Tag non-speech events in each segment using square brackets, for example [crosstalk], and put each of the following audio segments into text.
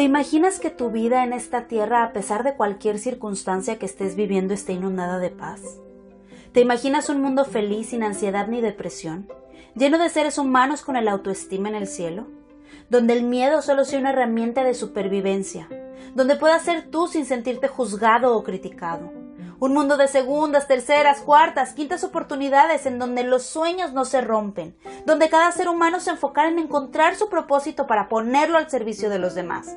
¿Te imaginas que tu vida en esta tierra, a pesar de cualquier circunstancia que estés viviendo, esté inundada de paz? ¿Te imaginas un mundo feliz sin ansiedad ni depresión, lleno de seres humanos con el autoestima en el cielo? Donde el miedo solo sea una herramienta de supervivencia, donde puedas ser tú sin sentirte juzgado o criticado. Un mundo de segundas, terceras, cuartas, quintas oportunidades en donde los sueños no se rompen, donde cada ser humano se enfocara en encontrar su propósito para ponerlo al servicio de los demás,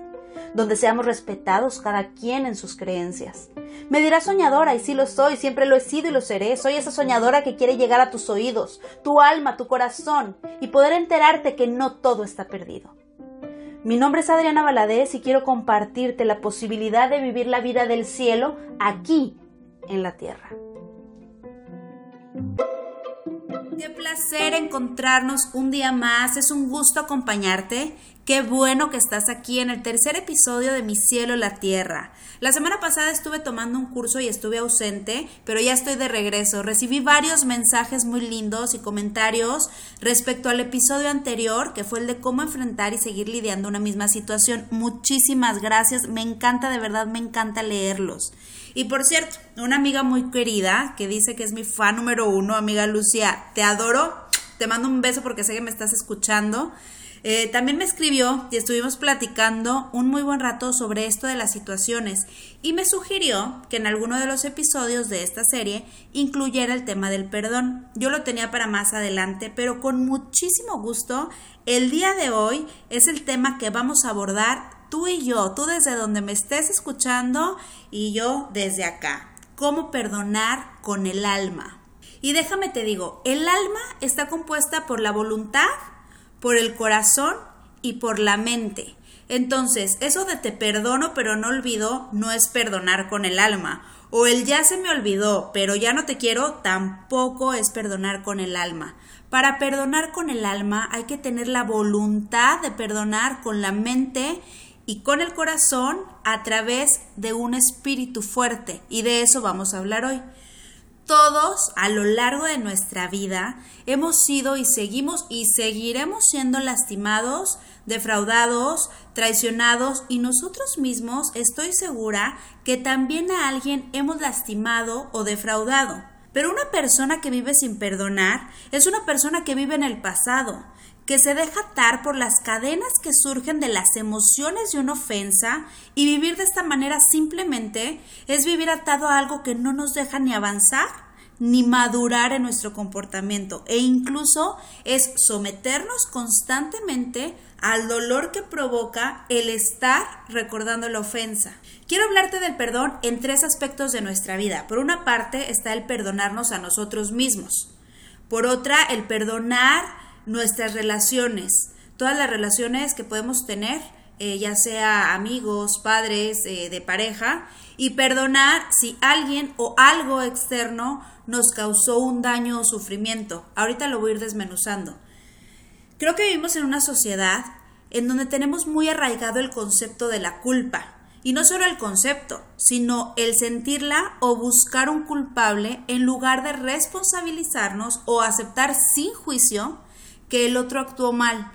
donde seamos respetados cada quien en sus creencias. Me dirás soñadora, y sí lo soy, siempre lo he sido y lo seré. Soy esa soñadora que quiere llegar a tus oídos, tu alma, tu corazón, y poder enterarte que no todo está perdido. Mi nombre es Adriana Valadez y quiero compartirte la posibilidad de vivir la vida del cielo aquí en la tierra. Qué placer encontrarnos un día más, es un gusto acompañarte. Qué bueno que estás aquí en el tercer episodio de Mi cielo, la tierra. La semana pasada estuve tomando un curso y estuve ausente, pero ya estoy de regreso. Recibí varios mensajes muy lindos y comentarios respecto al episodio anterior, que fue el de cómo enfrentar y seguir lidiando una misma situación. Muchísimas gracias, me encanta, de verdad, me encanta leerlos. Y por cierto, una amiga muy querida que dice que es mi fan número uno, amiga Lucia, te adoro, te mando un beso porque sé que me estás escuchando. Eh, también me escribió y estuvimos platicando un muy buen rato sobre esto de las situaciones y me sugirió que en alguno de los episodios de esta serie incluyera el tema del perdón. Yo lo tenía para más adelante, pero con muchísimo gusto el día de hoy es el tema que vamos a abordar tú y yo, tú desde donde me estés escuchando y yo desde acá. ¿Cómo perdonar con el alma? Y déjame te digo, el alma está compuesta por la voluntad, por el corazón y por la mente. Entonces, eso de te perdono pero no olvido no es perdonar con el alma. O el ya se me olvidó pero ya no te quiero tampoco es perdonar con el alma. Para perdonar con el alma hay que tener la voluntad de perdonar con la mente y con el corazón a través de un espíritu fuerte. Y de eso vamos a hablar hoy. Todos a lo largo de nuestra vida hemos sido y seguimos y seguiremos siendo lastimados, defraudados, traicionados y nosotros mismos estoy segura que también a alguien hemos lastimado o defraudado. Pero una persona que vive sin perdonar es una persona que vive en el pasado, que se deja atar por las cadenas que surgen de las emociones de una ofensa y vivir de esta manera simplemente es vivir atado a algo que no nos deja ni avanzar ni madurar en nuestro comportamiento e incluso es someternos constantemente al dolor que provoca el estar recordando la ofensa. Quiero hablarte del perdón en tres aspectos de nuestra vida. Por una parte está el perdonarnos a nosotros mismos. Por otra, el perdonar nuestras relaciones, todas las relaciones que podemos tener, eh, ya sea amigos, padres, eh, de pareja, y perdonar si alguien o algo externo nos causó un daño o sufrimiento. Ahorita lo voy a ir desmenuzando. Creo que vivimos en una sociedad en donde tenemos muy arraigado el concepto de la culpa. Y no solo el concepto, sino el sentirla o buscar un culpable en lugar de responsabilizarnos o aceptar sin juicio que el otro actuó mal.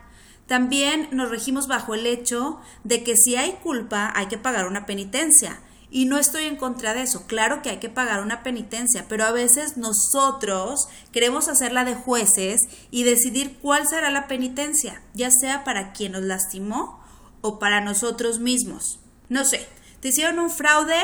También nos regimos bajo el hecho de que si hay culpa hay que pagar una penitencia. Y no estoy en contra de eso. Claro que hay que pagar una penitencia, pero a veces nosotros queremos hacerla de jueces y decidir cuál será la penitencia, ya sea para quien nos lastimó o para nosotros mismos. No sé, te hicieron un fraude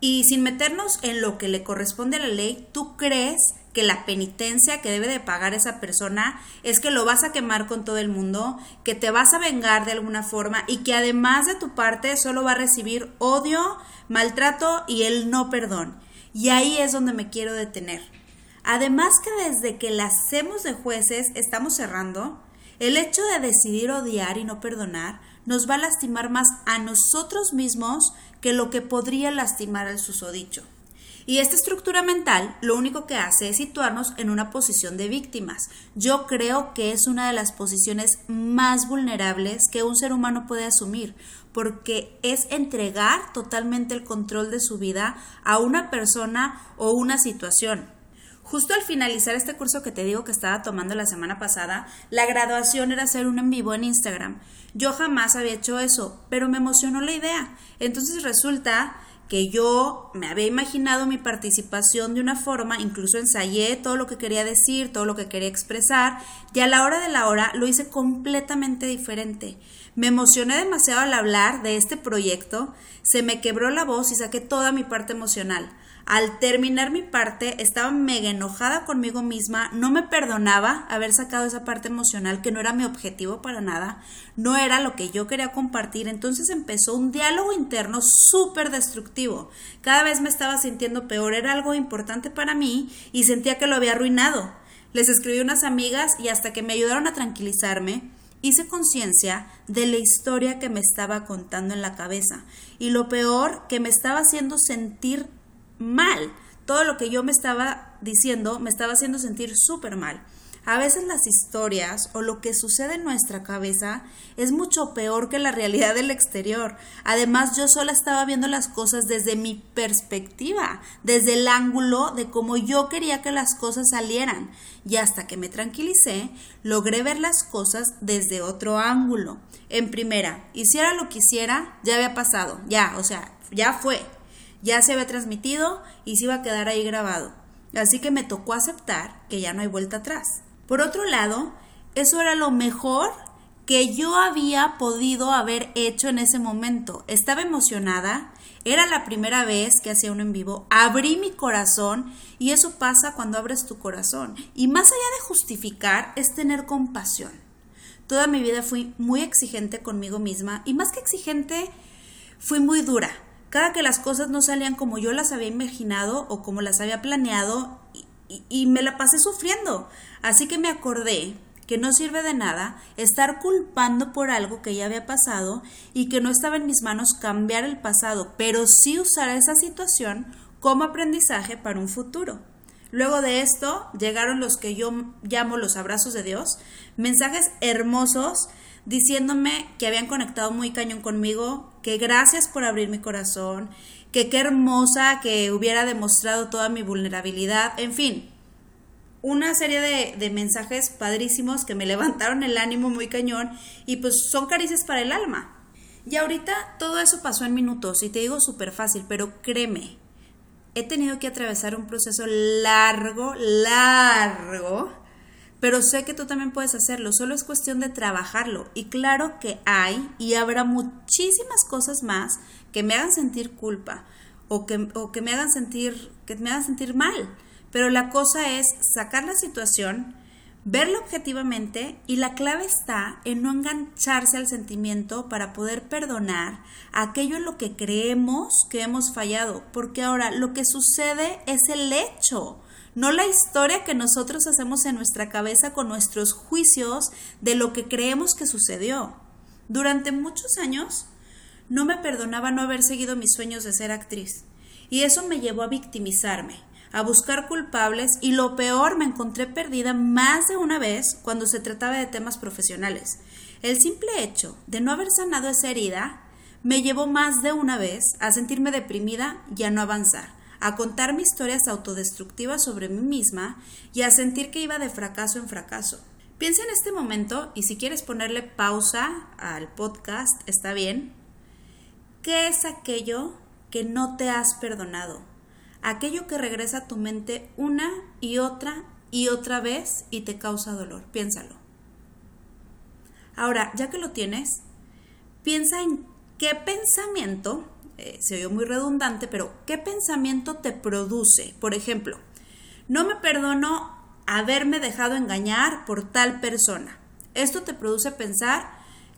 y sin meternos en lo que le corresponde a la ley, ¿tú crees que la penitencia que debe de pagar esa persona es que lo vas a quemar con todo el mundo, que te vas a vengar de alguna forma y que además de tu parte solo va a recibir odio, maltrato y el no perdón. Y ahí es donde me quiero detener. Además que desde que la hacemos de jueces estamos cerrando, el hecho de decidir odiar y no perdonar nos va a lastimar más a nosotros mismos que lo que podría lastimar al susodicho. Y esta estructura mental lo único que hace es situarnos en una posición de víctimas. Yo creo que es una de las posiciones más vulnerables que un ser humano puede asumir, porque es entregar totalmente el control de su vida a una persona o una situación. Justo al finalizar este curso que te digo que estaba tomando la semana pasada, la graduación era hacer un en vivo en Instagram. Yo jamás había hecho eso, pero me emocionó la idea. Entonces resulta que yo me había imaginado mi participación de una forma, incluso ensayé todo lo que quería decir, todo lo que quería expresar, y a la hora de la hora lo hice completamente diferente. Me emocioné demasiado al hablar de este proyecto, se me quebró la voz y saqué toda mi parte emocional. Al terminar mi parte, estaba mega enojada conmigo misma, no me perdonaba haber sacado esa parte emocional que no era mi objetivo para nada, no era lo que yo quería compartir, entonces empezó un diálogo interno súper destructivo. Cada vez me estaba sintiendo peor, era algo importante para mí y sentía que lo había arruinado. Les escribí unas amigas y hasta que me ayudaron a tranquilizarme, hice conciencia de la historia que me estaba contando en la cabeza y lo peor que me estaba haciendo sentir mal. Todo lo que yo me estaba diciendo me estaba haciendo sentir súper mal. A veces las historias o lo que sucede en nuestra cabeza es mucho peor que la realidad del exterior. Además, yo sola estaba viendo las cosas desde mi perspectiva, desde el ángulo de cómo yo quería que las cosas salieran. Y hasta que me tranquilicé, logré ver las cosas desde otro ángulo. En primera, hiciera lo que hiciera, ya había pasado, ya, o sea, ya fue, ya se había transmitido y se iba a quedar ahí grabado. Así que me tocó aceptar que ya no hay vuelta atrás. Por otro lado, eso era lo mejor que yo había podido haber hecho en ese momento. Estaba emocionada, era la primera vez que hacía uno en vivo, abrí mi corazón y eso pasa cuando abres tu corazón. Y más allá de justificar es tener compasión. Toda mi vida fui muy exigente conmigo misma y más que exigente, fui muy dura. Cada que las cosas no salían como yo las había imaginado o como las había planeado y, me la pasé sufriendo. Así que me acordé que no sirve de nada estar culpando por algo que ya había pasado y que no estaba en mis manos cambiar el pasado, pero sí usar esa situación como aprendizaje para un futuro. Luego de esto llegaron los que yo llamo los abrazos de Dios, mensajes hermosos diciéndome que habían conectado muy cañón conmigo, que gracias por abrir mi corazón, que qué hermosa que hubiera demostrado toda mi vulnerabilidad, en fin, una serie de, mensajes padrísimos que me [laughs] levantaron el ánimo muy cañón y pues son caricias para el alma. Y ahorita todo eso pasó en minutos y te digo súper fácil, pero créeme, he tenido que atravesar un proceso largo, largo, pero sé que tú también puedes hacerlo, solo es cuestión de trabajarlo. Y claro que hay y habrá muchísimas cosas más que me hagan sentir culpa o que, o que me hagan sentir, que me hagan sentir mal. Pero la cosa es sacar la situación, verla objetivamente y la clave está en no engancharse al sentimiento para poder perdonar aquello en lo que creemos que hemos fallado, porque ahora lo que sucede es el hecho, no la historia que nosotros hacemos en nuestra cabeza con nuestros juicios de lo que creemos que sucedió. Durante muchos años no me perdonaba no haber seguido mis sueños de ser actriz, y eso me llevó a victimizarme a buscar culpables y lo peor me encontré perdida más de una vez cuando se trataba de temas profesionales. El simple hecho de no haber sanado esa herida me llevó más de una vez a sentirme deprimida y a no avanzar, a contarme historias autodestructivas sobre mí misma y a sentir que iba de fracaso en fracaso. Piensa en este momento y si quieres ponerle pausa al podcast, está bien. ¿Qué es aquello que no te has perdonado? aquello que regresa a tu mente una y otra y otra vez y te causa dolor. Piénsalo. Ahora, ya que lo tienes, piensa en qué pensamiento, eh, se oyó muy redundante, pero qué pensamiento te produce. Por ejemplo, no me perdono haberme dejado engañar por tal persona. Esto te produce pensar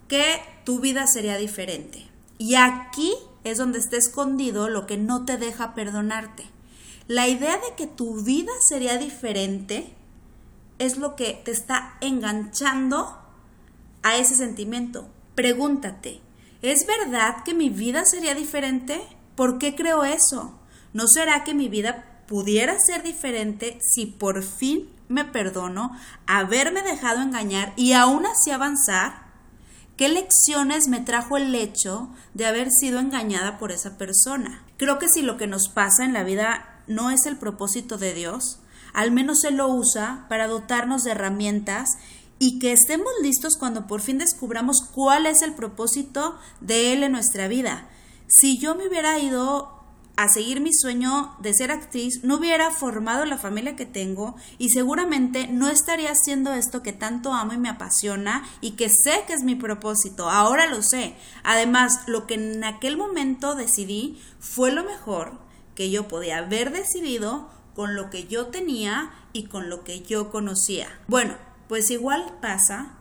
que tu vida sería diferente. Y aquí es donde está escondido lo que no te deja perdonarte. La idea de que tu vida sería diferente es lo que te está enganchando a ese sentimiento. Pregúntate, ¿es verdad que mi vida sería diferente? ¿Por qué creo eso? ¿No será que mi vida pudiera ser diferente si por fin me perdono haberme dejado engañar y aún así avanzar? ¿Qué lecciones me trajo el hecho de haber sido engañada por esa persona? Creo que si lo que nos pasa en la vida no es el propósito de Dios, al menos Él lo usa para dotarnos de herramientas y que estemos listos cuando por fin descubramos cuál es el propósito de Él en nuestra vida. Si yo me hubiera ido a seguir mi sueño de ser actriz, no hubiera formado la familia que tengo y seguramente no estaría haciendo esto que tanto amo y me apasiona y que sé que es mi propósito. Ahora lo sé. Además, lo que en aquel momento decidí fue lo mejor que yo podía haber decidido con lo que yo tenía y con lo que yo conocía. Bueno, pues igual pasa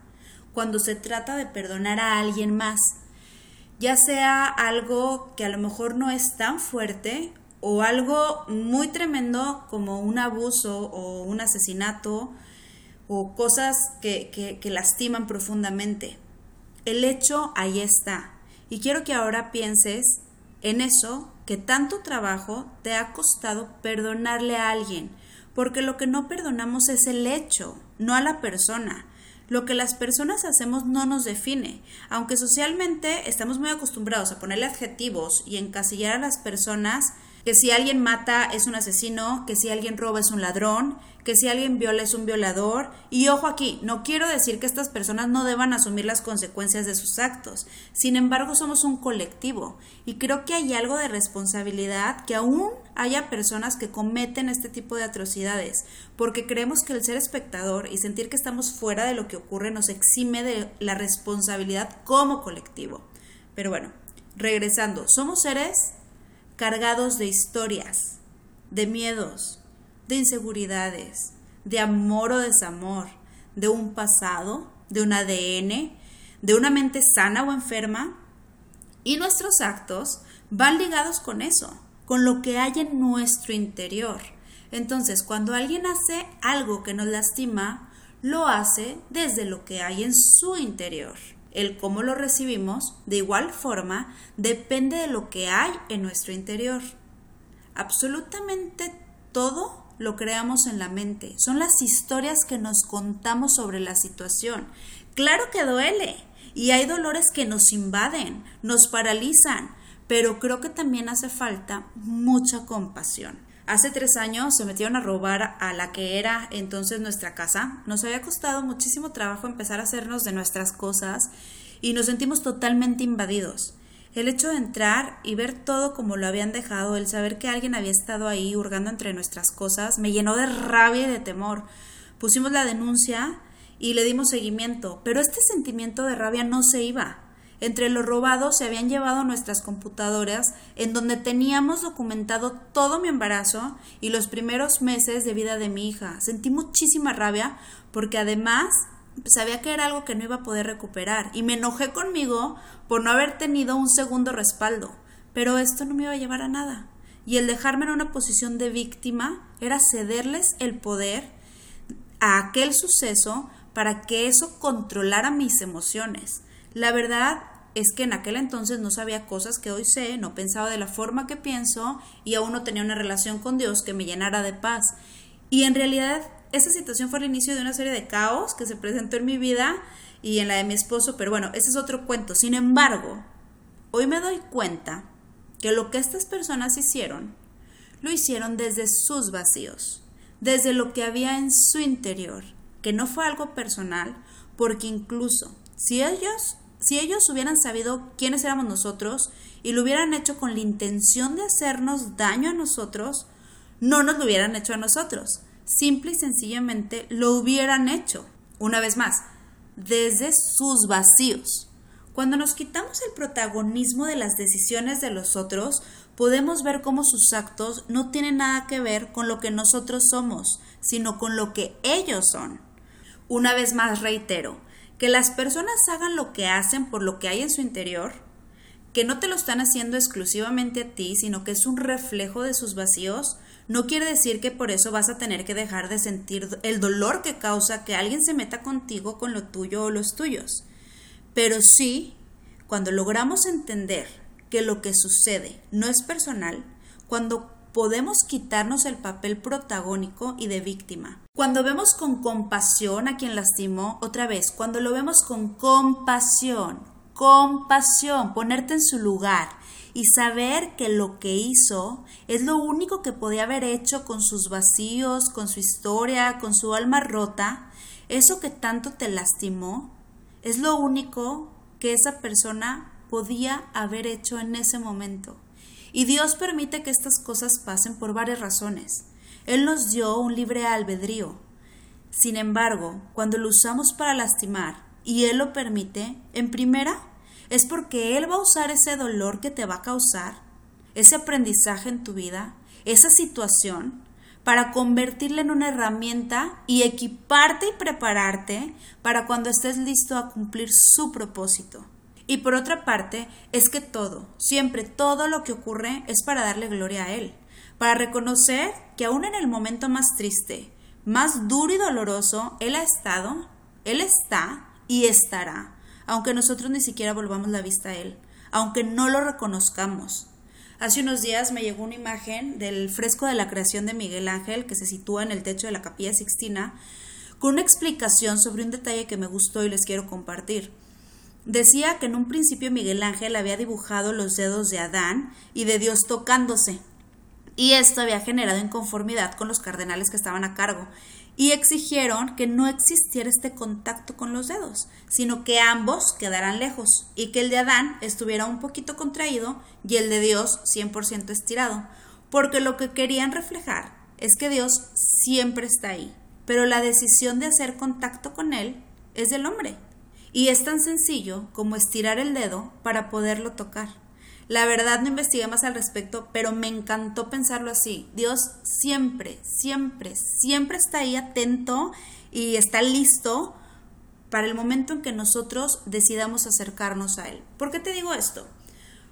cuando se trata de perdonar a alguien más ya sea algo que a lo mejor no es tan fuerte o algo muy tremendo como un abuso o un asesinato o cosas que, que, lastiman profundamente. El hecho ahí está. Y quiero que ahora pienses en eso que tanto trabajo te ha costado perdonarle a alguien, porque lo que no perdonamos es el hecho, no a la persona. Lo que las personas hacemos no nos define, aunque socialmente estamos muy acostumbrados a ponerle adjetivos y encasillar a las personas que si alguien mata es un asesino, que si alguien roba es un ladrón, que si alguien viola es un violador. Y ojo aquí, no quiero decir que estas personas no deban asumir las consecuencias de sus actos. Sin embargo, somos un colectivo y creo que hay algo de responsabilidad que aún haya personas que cometen este tipo de atrocidades, porque creemos que el ser espectador y sentir que estamos fuera de lo que ocurre nos exime de la responsabilidad como colectivo. Pero bueno, regresando, somos seres cargados de historias, de miedos, de inseguridades, de amor o desamor, de un pasado, de un ADN, de una mente sana o enferma. Y nuestros actos van ligados con eso, con lo que hay en nuestro interior. Entonces, cuando alguien hace algo que nos lastima, lo hace desde lo que hay en su interior el cómo lo recibimos, de igual forma, depende de lo que hay en nuestro interior. Absolutamente todo lo creamos en la mente. Son las historias que nos contamos sobre la situación. Claro que duele y hay dolores que nos invaden, nos paralizan, pero creo que también hace falta mucha compasión. Hace tres años se metieron a robar a la que era entonces nuestra casa. Nos había costado muchísimo trabajo empezar a hacernos de nuestras cosas y nos sentimos totalmente invadidos. El hecho de entrar y ver todo como lo habían dejado, el saber que alguien había estado ahí hurgando entre nuestras cosas, me llenó de rabia y de temor. Pusimos la denuncia y le dimos seguimiento, pero este sentimiento de rabia no se iba. Entre los robados se habían llevado nuestras computadoras en donde teníamos documentado todo mi embarazo y los primeros meses de vida de mi hija. Sentí muchísima rabia porque además sabía que era algo que no iba a poder recuperar y me enojé conmigo por no haber tenido un segundo respaldo. Pero esto no me iba a llevar a nada. Y el dejarme en una posición de víctima era cederles el poder a aquel suceso para que eso controlara mis emociones. La verdad es que en aquel entonces no sabía cosas que hoy sé, no pensaba de la forma que pienso y aún no tenía una relación con Dios que me llenara de paz. Y en realidad esa situación fue el inicio de una serie de caos que se presentó en mi vida y en la de mi esposo, pero bueno, ese es otro cuento. Sin embargo, hoy me doy cuenta que lo que estas personas hicieron, lo hicieron desde sus vacíos, desde lo que había en su interior, que no fue algo personal, porque incluso si ellos si ellos hubieran sabido quiénes éramos nosotros y lo hubieran hecho con la intención de hacernos daño a nosotros, no nos lo hubieran hecho a nosotros. Simple y sencillamente lo hubieran hecho. Una vez más, desde sus vacíos. Cuando nos quitamos el protagonismo de las decisiones de los otros, podemos ver cómo sus actos no tienen nada que ver con lo que nosotros somos, sino con lo que ellos son. Una vez más reitero, que las personas hagan lo que hacen por lo que hay en su interior, que no te lo están haciendo exclusivamente a ti, sino que es un reflejo de sus vacíos, no quiere decir que por eso vas a tener que dejar de sentir el dolor que causa que alguien se meta contigo con lo tuyo o los tuyos. Pero sí, cuando logramos entender que lo que sucede no es personal, cuando podemos quitarnos el papel protagónico y de víctima. Cuando vemos con compasión a quien lastimó, otra vez, cuando lo vemos con compasión, compasión, ponerte en su lugar y saber que lo que hizo es lo único que podía haber hecho con sus vacíos, con su historia, con su alma rota, eso que tanto te lastimó, es lo único que esa persona podía haber hecho en ese momento. Y Dios permite que estas cosas pasen por varias razones. Él nos dio un libre albedrío. Sin embargo, cuando lo usamos para lastimar y Él lo permite, en primera, es porque Él va a usar ese dolor que te va a causar, ese aprendizaje en tu vida, esa situación, para convertirla en una herramienta y equiparte y prepararte para cuando estés listo a cumplir su propósito. Y por otra parte, es que todo, siempre todo lo que ocurre es para darle gloria a Él, para reconocer que aún en el momento más triste, más duro y doloroso, Él ha estado, Él está y estará, aunque nosotros ni siquiera volvamos la vista a Él, aunque no lo reconozcamos. Hace unos días me llegó una imagen del fresco de la creación de Miguel Ángel que se sitúa en el techo de la capilla Sixtina, con una explicación sobre un detalle que me gustó y les quiero compartir. Decía que en un principio Miguel Ángel había dibujado los dedos de Adán y de Dios tocándose, y esto había generado inconformidad con los cardenales que estaban a cargo, y exigieron que no existiera este contacto con los dedos, sino que ambos quedaran lejos, y que el de Adán estuviera un poquito contraído y el de Dios 100% estirado, porque lo que querían reflejar es que Dios siempre está ahí, pero la decisión de hacer contacto con Él es del hombre. Y es tan sencillo como estirar el dedo para poderlo tocar. La verdad no investigué más al respecto, pero me encantó pensarlo así. Dios siempre, siempre, siempre está ahí atento y está listo para el momento en que nosotros decidamos acercarnos a Él. ¿Por qué te digo esto?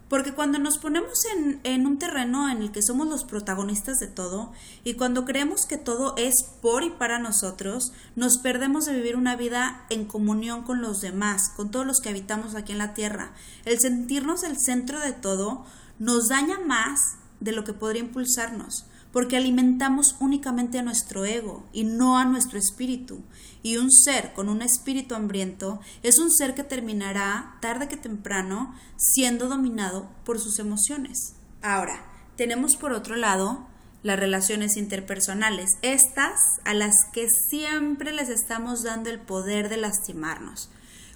Porque cuando nos ponemos en, un terreno en el que somos los protagonistas de todo y cuando creemos que todo es por y para nosotros, nos perdemos de vivir una vida en comunión con los demás, con todos los que habitamos aquí en la tierra. El sentirnos el centro de todo nos daña más de lo que podría impulsarnos porque alimentamos únicamente a nuestro ego y no a nuestro espíritu. Y un ser con un espíritu hambriento es un ser que terminará, tarde que temprano, siendo dominado por sus emociones. Ahora, tenemos por otro lado las relaciones interpersonales, estas a las que siempre les estamos dando el poder de lastimarnos.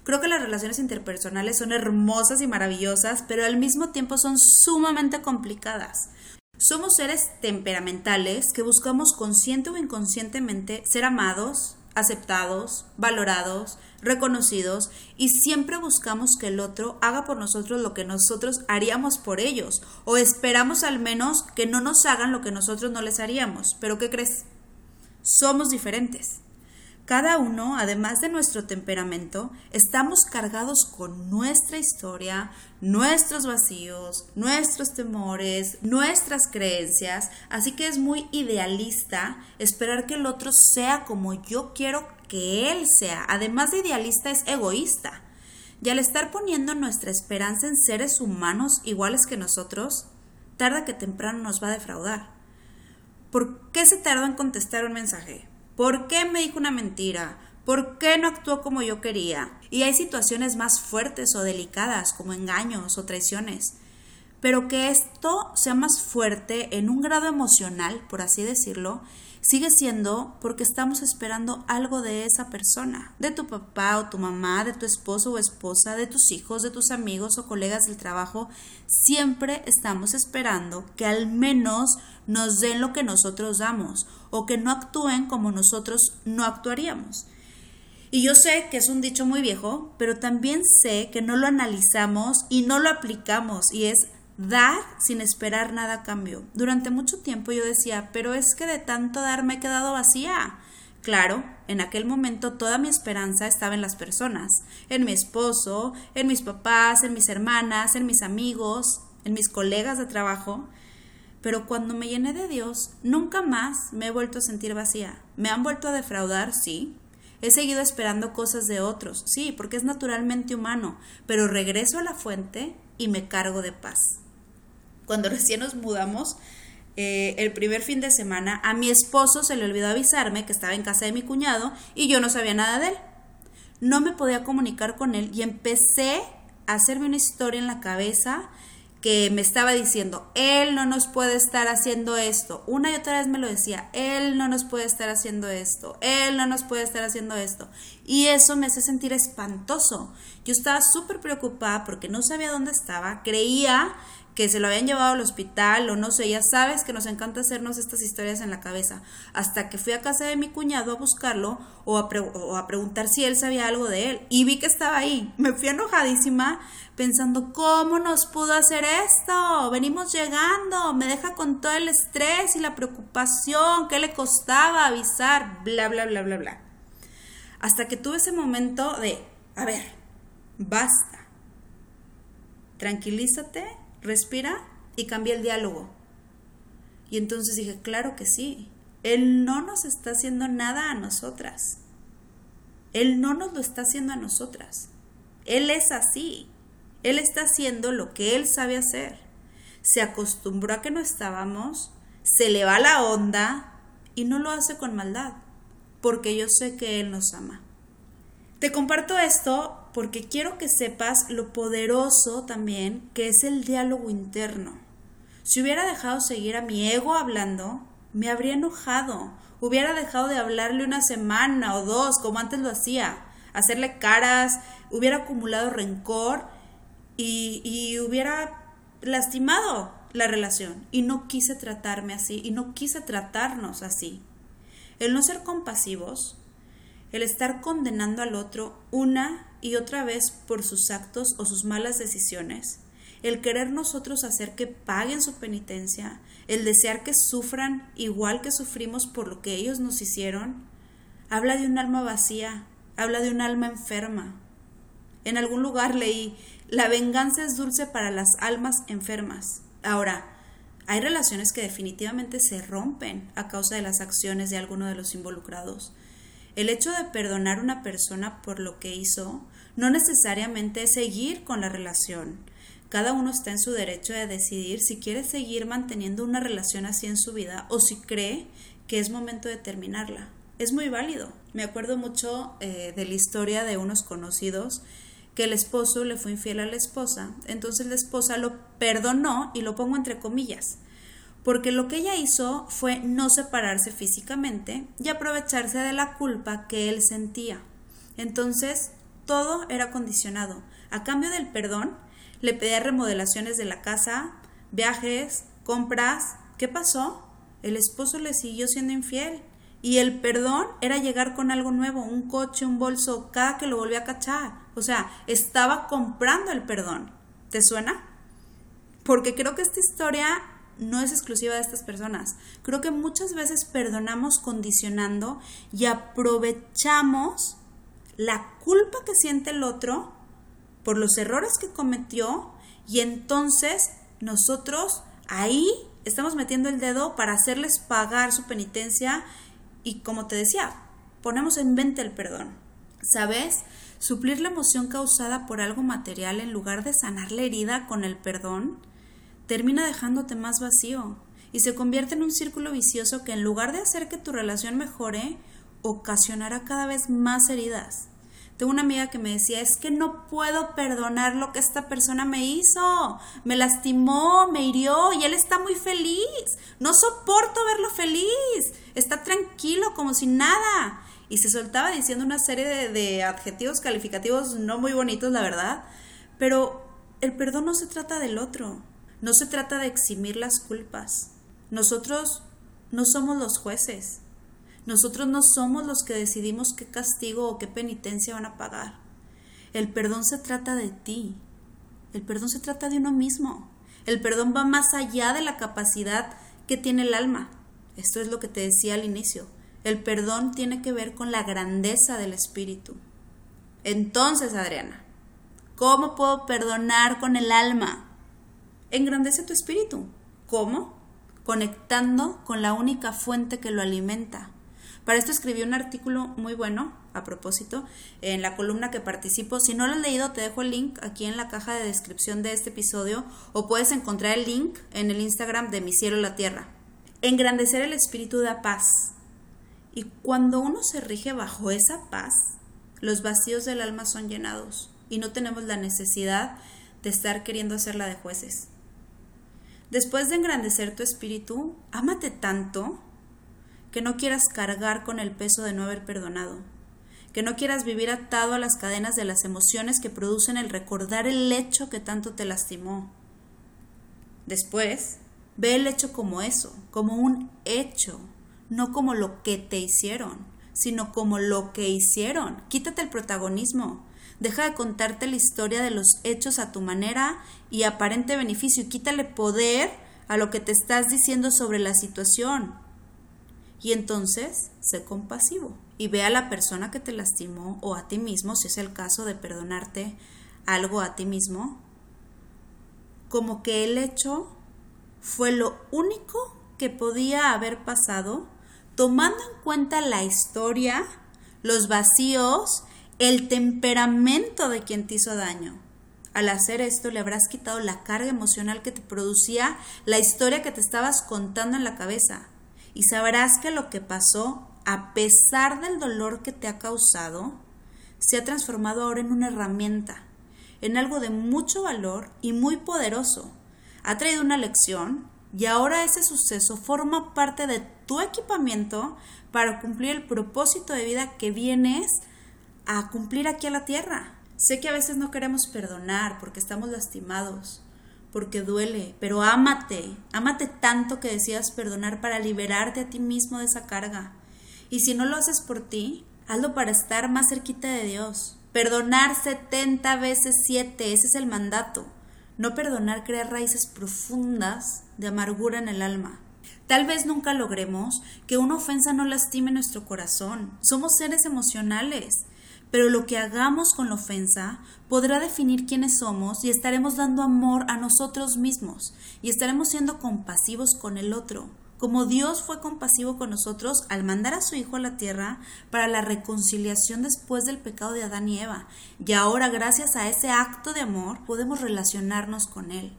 Creo que las relaciones interpersonales son hermosas y maravillosas, pero al mismo tiempo son sumamente complicadas. Somos seres temperamentales que buscamos consciente o inconscientemente ser amados, aceptados, valorados, reconocidos y siempre buscamos que el otro haga por nosotros lo que nosotros haríamos por ellos o esperamos al menos que no nos hagan lo que nosotros no les haríamos. Pero ¿qué crees? Somos diferentes. Cada uno, además de nuestro temperamento, estamos cargados con nuestra historia, nuestros vacíos, nuestros temores, nuestras creencias, así que es muy idealista esperar que el otro sea como yo quiero que él sea. Además de idealista es egoísta. Y al estar poniendo nuestra esperanza en seres humanos iguales que nosotros, tarda que temprano nos va a defraudar. ¿Por qué se tardó en contestar un mensaje? ¿Por qué me dijo una mentira? ¿Por qué no actuó como yo quería? Y hay situaciones más fuertes o delicadas como engaños o traiciones. Pero que esto sea más fuerte en un grado emocional, por así decirlo, sigue siendo porque estamos esperando algo de esa persona, de tu papá o tu mamá, de tu esposo o esposa, de tus hijos, de tus amigos o colegas del trabajo. Siempre estamos esperando que al menos nos den lo que nosotros damos o que no actúen como nosotros no actuaríamos. Y yo sé que es un dicho muy viejo, pero también sé que no lo analizamos y no lo aplicamos y es dar sin esperar nada a cambio. Durante mucho tiempo yo decía, pero es que de tanto dar me he quedado vacía. Claro, en aquel momento toda mi esperanza estaba en las personas, en mi esposo, en mis papás, en mis hermanas, en mis amigos, en mis colegas de trabajo. Pero cuando me llené de Dios, nunca más me he vuelto a sentir vacía. Me han vuelto a defraudar, sí. He seguido esperando cosas de otros, sí, porque es naturalmente humano, pero regreso a la fuente y me cargo de paz cuando recién nos mudamos, eh, el primer fin de semana, a mi esposo se le olvidó avisarme que estaba en casa de mi cuñado y yo no sabía nada de él. No me podía comunicar con él y empecé a hacerme una historia en la cabeza que me estaba diciendo, él no nos puede estar haciendo esto. Una y otra vez me lo decía, él no nos puede estar haciendo esto, él no nos puede estar haciendo esto. Y eso me hace sentir espantoso. Yo estaba súper preocupada porque no sabía dónde estaba, creía que se lo habían llevado al hospital o no sé, ya sabes que nos encanta hacernos estas historias en la cabeza, hasta que fui a casa de mi cuñado a buscarlo o a, o a, preguntar si él sabía algo de él y vi que estaba ahí. Me fui enojadísima pensando, ¿cómo nos pudo hacer esto? Venimos llegando, me deja con todo el estrés y la preocupación, ¿qué le costaba avisar? Bla, bla, bla, bla, bla. Hasta que tuve ese momento de, a ver, basta. Tranquilízate respira y cambia el diálogo. Y entonces dije, claro que sí, Él no nos está haciendo nada a nosotras. Él no nos lo está haciendo a nosotras. Él es así. Él está haciendo lo que Él sabe hacer. Se acostumbró a que no estábamos, se le va la onda y no lo hace con maldad, porque yo sé que Él nos ama. Te comparto esto porque quiero que sepas lo poderoso también que es el diálogo interno. Si hubiera dejado seguir a mi ego hablando, me habría enojado, hubiera dejado de hablarle una semana o dos como antes lo hacía, hacerle caras, hubiera acumulado rencor y, y hubiera lastimado la relación. Y no quise tratarme así y no quise tratarnos así. El no ser compasivos, el estar condenando al otro una y otra vez por sus actos o sus malas decisiones, el querer nosotros hacer que paguen su penitencia, el desear que sufran igual que sufrimos por lo que ellos nos hicieron, habla de un alma vacía, habla de un alma enferma. En algún lugar leí, la venganza es dulce para las almas enfermas. Ahora, hay relaciones que definitivamente se rompen a causa de las acciones de alguno de los involucrados. El hecho de perdonar a una persona por lo que hizo no necesariamente es seguir con la relación. Cada uno está en su derecho de decidir si quiere seguir manteniendo una relación así en su vida o si cree que es momento de terminarla. Es muy válido. Me acuerdo mucho eh, de la historia de unos conocidos que el esposo le fue infiel a la esposa, entonces la esposa lo perdonó y lo pongo entre comillas porque lo que ella hizo fue no separarse físicamente y aprovecharse de la culpa que él sentía. Entonces, todo era condicionado. A cambio del perdón, le pedía remodelaciones de la casa, viajes, compras. ¿Qué pasó? El esposo le siguió siendo infiel. Y el perdón era llegar con algo nuevo, un coche, un bolso, cada que lo volvía a cachar. O sea, estaba comprando el perdón. ¿Te suena? Porque creo que esta historia no es exclusiva de estas personas. Creo que muchas veces perdonamos condicionando y aprovechamos la culpa que siente el otro por los errores que cometió y entonces nosotros ahí estamos metiendo el dedo para hacerles pagar su penitencia y como te decía, ponemos en venta el perdón. ¿Sabes? Suplir la emoción causada por algo material en lugar de sanar la herida con el perdón termina dejándote más vacío y se convierte en un círculo vicioso que en lugar de hacer que tu relación mejore, ocasionará cada vez más heridas. Tengo una amiga que me decía, es que no puedo perdonar lo que esta persona me hizo, me lastimó, me hirió y él está muy feliz, no soporto verlo feliz, está tranquilo como si nada. Y se soltaba diciendo una serie de, de adjetivos calificativos no muy bonitos, la verdad, pero el perdón no se trata del otro, no se trata de eximir las culpas. Nosotros no somos los jueces. Nosotros no somos los que decidimos qué castigo o qué penitencia van a pagar. El perdón se trata de ti. El perdón se trata de uno mismo. El perdón va más allá de la capacidad que tiene el alma. Esto es lo que te decía al inicio. El perdón tiene que ver con la grandeza del espíritu. Entonces, Adriana, ¿cómo puedo perdonar con el alma? engrandece tu espíritu. ¿Cómo? Conectando con la única fuente que lo alimenta. Para esto escribí un artículo muy bueno, a propósito, en la columna que participo. Si no lo has leído, te dejo el link aquí en la caja de descripción de este episodio o puedes encontrar el link en el Instagram de Mi Cielo la Tierra. Engrandecer el espíritu da paz. Y cuando uno se rige bajo esa paz, los vacíos del alma son llenados y no tenemos la necesidad de estar queriendo hacerla de jueces Después de engrandecer tu espíritu, ámate tanto que no quieras cargar con el peso de no haber perdonado, que no quieras vivir atado a las cadenas de las emociones que producen el recordar el hecho que tanto te lastimó. Después, ve el hecho como eso, como un hecho, no como lo que te hicieron, sino como lo que hicieron. Quítate el protagonismo. Deja de contarte la historia de los hechos a tu manera y aparente beneficio y quítale poder a lo que te estás diciendo sobre la situación. Y entonces, sé compasivo y ve a la persona que te lastimó o a ti mismo, si es el caso de perdonarte algo a ti mismo, como que el hecho fue lo único que podía haber pasado tomando en cuenta la historia, los vacíos, el temperamento de quien te hizo daño. Al hacer esto le habrás quitado la carga emocional que te producía la historia que te estabas contando en la cabeza y sabrás que lo que pasó, a pesar del dolor que te ha causado, se ha transformado ahora en una herramienta, en algo de mucho valor y muy poderoso. Ha traído una lección y ahora ese suceso forma parte de tu equipamiento para cumplir el propósito de vida que vienes a cumplir aquí a la tierra. Sé que a veces no queremos perdonar porque estamos lastimados, porque duele, pero ámate, ámate tanto que decidas perdonar para liberarte a ti mismo de esa carga. Y si no lo haces por ti, hazlo para estar más cerquita de Dios. Perdonar 70 veces 7, ese es el mandato. No perdonar crea raíces profundas de amargura en el alma. Tal vez nunca logremos que una ofensa no lastime nuestro corazón. Somos seres emocionales, pero lo que hagamos con la ofensa podrá definir quiénes somos y estaremos dando amor a nosotros mismos y estaremos siendo compasivos con el otro como Dios fue compasivo con nosotros al mandar a su Hijo a la tierra para la reconciliación después del pecado de Adán y Eva. Y ahora, gracias a ese acto de amor, podemos relacionarnos con Él.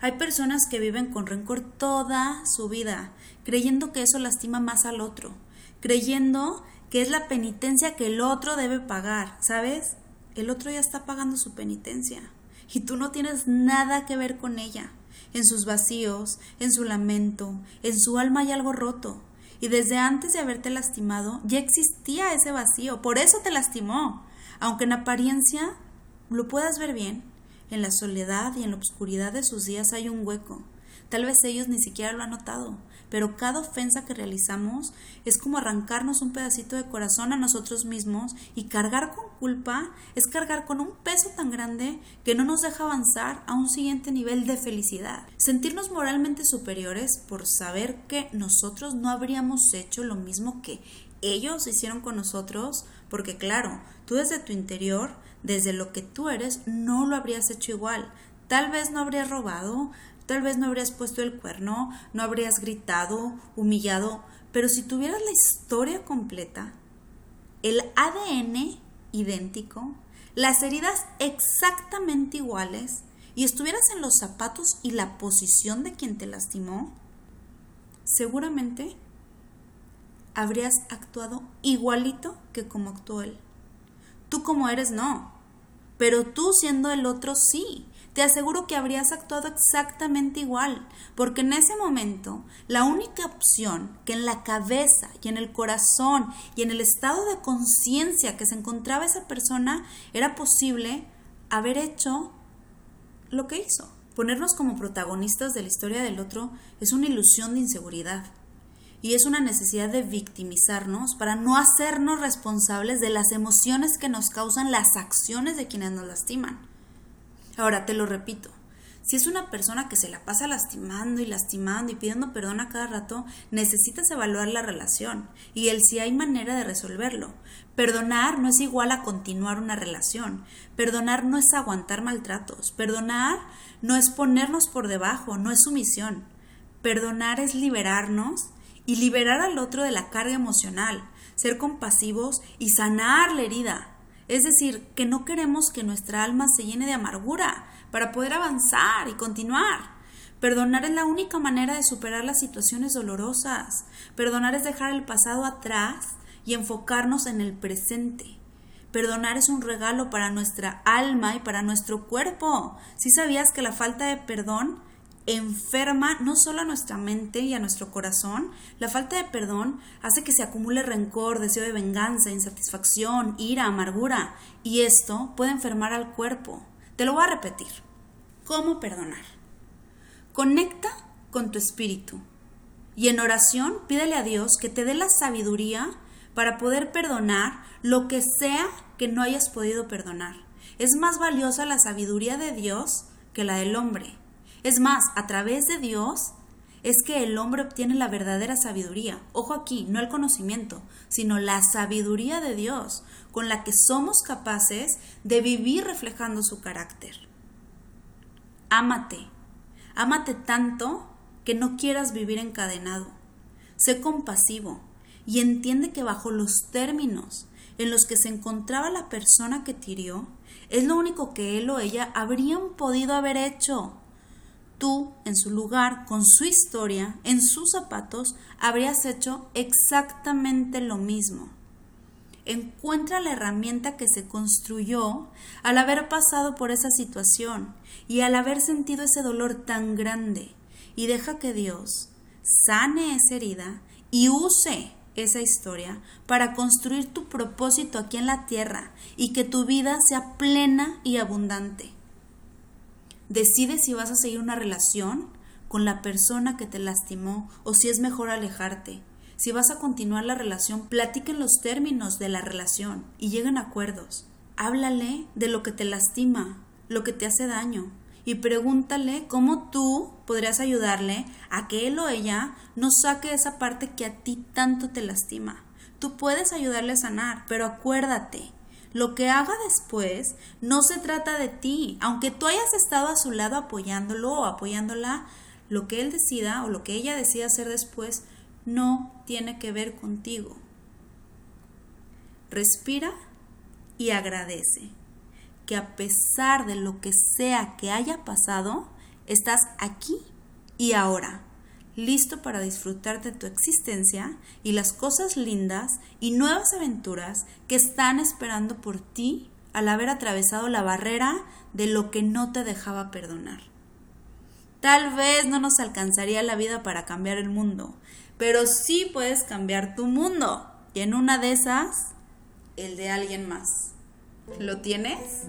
Hay personas que viven con rencor toda su vida, creyendo que eso lastima más al otro, creyendo que es la penitencia que el otro debe pagar, ¿sabes? El otro ya está pagando su penitencia y tú no tienes nada que ver con ella en sus vacíos, en su lamento, en su alma hay algo roto. Y desde antes de haberte lastimado ya existía ese vacío, por eso te lastimó. Aunque en apariencia lo puedas ver bien, en la soledad y en la oscuridad de sus días hay un hueco. Tal vez ellos ni siquiera lo han notado, pero cada ofensa que realizamos es como arrancarnos un pedacito de corazón a nosotros mismos y cargar con culpa es cargar con un peso tan grande que no nos deja avanzar a un siguiente nivel de felicidad. Sentirnos moralmente superiores por saber que nosotros no habríamos hecho lo mismo que ellos hicieron con nosotros, porque claro, tú desde tu interior, desde lo que tú eres, no lo habrías hecho igual. Tal vez no habrías robado, Tal vez no habrías puesto el cuerno, no habrías gritado, humillado, pero si tuvieras la historia completa, el ADN idéntico, las heridas exactamente iguales, y estuvieras en los zapatos y la posición de quien te lastimó, seguramente habrías actuado igualito que como actuó él. Tú como eres no, pero tú siendo el otro sí te aseguro que habrías actuado exactamente igual, porque en ese momento la única opción que en la cabeza y en el corazón y en el estado de conciencia que se encontraba esa persona era posible haber hecho lo que hizo. Ponernos como protagonistas de la historia del otro es una ilusión de inseguridad y es una necesidad de victimizarnos para no hacernos responsables de las emociones que nos causan las acciones de quienes nos lastiman. Ahora te lo repito, si es una persona que se la pasa lastimando y lastimando y pidiendo perdón a cada rato, necesitas evaluar la relación y el si hay manera de resolverlo. Perdonar no es igual a continuar una relación. Perdonar no es aguantar maltratos. Perdonar no es ponernos por debajo, no es sumisión. Perdonar es liberarnos y liberar al otro de la carga emocional, ser compasivos y sanar la herida. Es decir, que no queremos que nuestra alma se llene de amargura para poder avanzar y continuar. Perdonar es la única manera de superar las situaciones dolorosas. Perdonar es dejar el pasado atrás y enfocarnos en el presente. Perdonar es un regalo para nuestra alma y para nuestro cuerpo. Si sabías que la falta de perdón enferma no solo a nuestra mente y a nuestro corazón, la falta de perdón hace que se acumule rencor, deseo de venganza, insatisfacción, ira, amargura, y esto puede enfermar al cuerpo. Te lo voy a repetir. ¿Cómo perdonar? Conecta con tu espíritu y en oración pídele a Dios que te dé la sabiduría para poder perdonar lo que sea que no hayas podido perdonar. Es más valiosa la sabiduría de Dios que la del hombre. Es más, a través de Dios es que el hombre obtiene la verdadera sabiduría. Ojo aquí, no el conocimiento, sino la sabiduría de Dios, con la que somos capaces de vivir reflejando su carácter. Ámate, ámate tanto que no quieras vivir encadenado. Sé compasivo y entiende que bajo los términos en los que se encontraba la persona que tirió, es lo único que él o ella habrían podido haber hecho tú, en su lugar, con su historia, en sus zapatos, habrías hecho exactamente lo mismo. Encuentra la herramienta que se construyó al haber pasado por esa situación y al haber sentido ese dolor tan grande y deja que Dios sane esa herida y use esa historia para construir tu propósito aquí en la tierra y que tu vida sea plena y abundante. Decide si vas a seguir una relación con la persona que te lastimó o si es mejor alejarte. Si vas a continuar la relación, platiquen los términos de la relación y lleguen a acuerdos. Háblale de lo que te lastima, lo que te hace daño y pregúntale cómo tú podrías ayudarle a que él o ella no saque esa parte que a ti tanto te lastima. Tú puedes ayudarle a sanar, pero acuérdate, lo que haga después no se trata de ti. Aunque tú hayas estado a su lado apoyándolo o apoyándola, lo que él decida o lo que ella decida hacer después no tiene que ver contigo. Respira y agradece que a pesar de lo que sea que haya pasado, estás aquí y ahora listo para disfrutar de tu existencia y las cosas lindas y nuevas aventuras que están esperando por ti al haber atravesado la barrera de lo que no te dejaba perdonar. Tal vez no nos alcanzaría la vida para cambiar el mundo, pero sí puedes cambiar tu mundo y en una de esas, el de alguien más. ¿Lo tienes?